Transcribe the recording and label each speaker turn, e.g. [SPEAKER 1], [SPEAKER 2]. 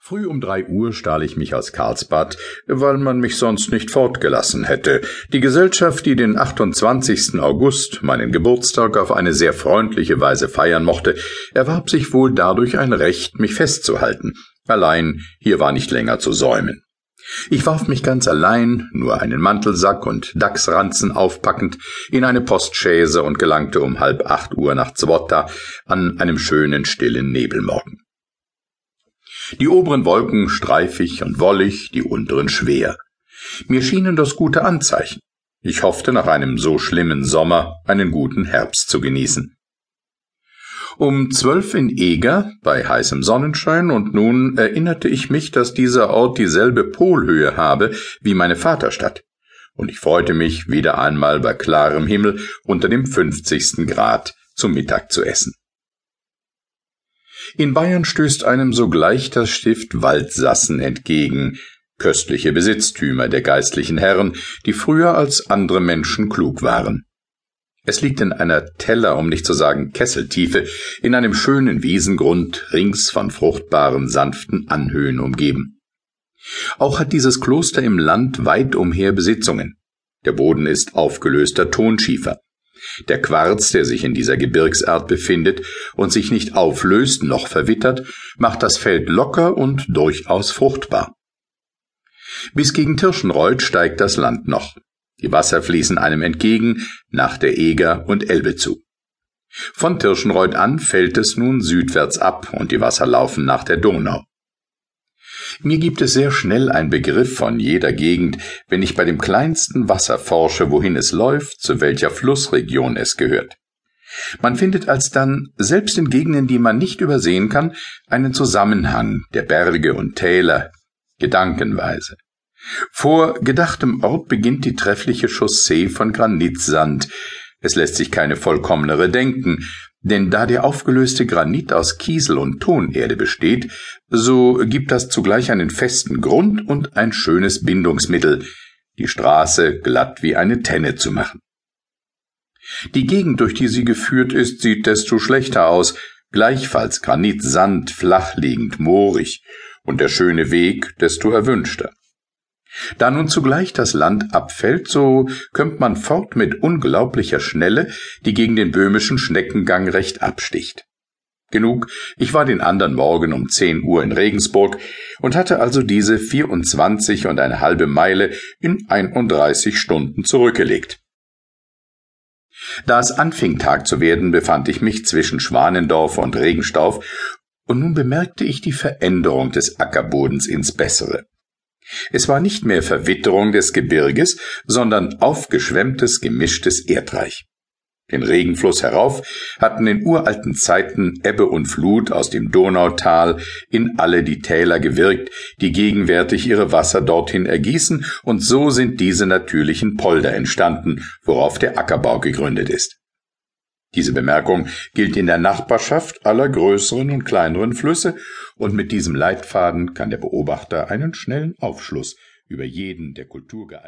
[SPEAKER 1] Früh um drei Uhr stahl ich mich aus Karlsbad, weil man mich sonst nicht fortgelassen hätte. Die Gesellschaft, die den 28. August, meinen Geburtstag, auf eine sehr freundliche Weise feiern mochte, erwarb sich wohl dadurch ein Recht, mich festzuhalten. Allein hier war nicht länger zu säumen. Ich warf mich ganz allein, nur einen Mantelsack und Dachsranzen aufpackend, in eine Postchaise und gelangte um halb acht Uhr nach Zwotta an einem schönen stillen Nebelmorgen. Die oberen Wolken streifig und wollig, die unteren schwer. Mir schienen das gute Anzeichen. Ich hoffte nach einem so schlimmen Sommer einen guten Herbst zu genießen. Um zwölf in Eger, bei heißem Sonnenschein, und nun erinnerte ich mich, dass dieser Ort dieselbe Polhöhe habe wie meine Vaterstadt, und ich freute mich, wieder einmal bei klarem Himmel unter dem fünfzigsten Grad zum Mittag zu essen. In Bayern stößt einem sogleich das Stift Waldsassen entgegen, köstliche Besitztümer der geistlichen Herren, die früher als andere Menschen klug waren. Es liegt in einer Teller, um nicht zu sagen Kesseltiefe, in einem schönen Wiesengrund, rings von fruchtbaren, sanften Anhöhen umgeben. Auch hat dieses Kloster im Land weit umher Besitzungen. Der Boden ist aufgelöster Tonschiefer. Der Quarz, der sich in dieser Gebirgsart befindet und sich nicht auflöst noch verwittert, macht das Feld locker und durchaus fruchtbar. Bis gegen Tirschenreuth steigt das Land noch. Die Wasser fließen einem entgegen, nach der Eger und Elbe zu. Von Tirschenreuth an fällt es nun südwärts ab und die Wasser laufen nach der Donau. Mir gibt es sehr schnell ein Begriff von jeder Gegend, wenn ich bei dem kleinsten Wasser forsche, wohin es läuft, zu welcher Flussregion es gehört. Man findet alsdann, selbst in Gegenden, die man nicht übersehen kann, einen Zusammenhang der Berge und Täler, gedankenweise. Vor gedachtem Ort beginnt die treffliche Chaussee von Granitsand. Es lässt sich keine vollkommenere denken, denn da der aufgelöste Granit aus Kiesel und Tonerde besteht, so gibt das zugleich einen festen Grund und ein schönes Bindungsmittel, die Straße glatt wie eine Tenne zu machen. Die Gegend, durch die sie geführt ist, sieht desto schlechter aus, gleichfalls Granit, Sand, flachliegend, moorig, und der schöne Weg desto erwünschter. Da nun zugleich das Land abfällt, so kömmt man fort mit unglaublicher Schnelle, die gegen den böhmischen Schneckengang recht absticht. Genug, ich war den andern Morgen um zehn Uhr in Regensburg und hatte also diese vierundzwanzig und eine halbe Meile in einunddreißig Stunden zurückgelegt. Da es anfing Tag zu werden, befand ich mich zwischen Schwanendorf und Regenstauf, und nun bemerkte ich die Veränderung des Ackerbodens ins Bessere. Es war nicht mehr Verwitterung des Gebirges, sondern aufgeschwemmtes, gemischtes Erdreich. Den Regenfluss herauf hatten in uralten Zeiten Ebbe und Flut aus dem Donautal in alle die Täler gewirkt, die gegenwärtig ihre Wasser dorthin ergießen, und so sind diese natürlichen Polder entstanden, worauf der Ackerbau gegründet ist. Diese Bemerkung gilt in der Nachbarschaft aller größeren und kleineren Flüsse, und mit diesem Leitfaden kann der Beobachter einen schnellen Aufschluss über jeden der Kultur geeigneten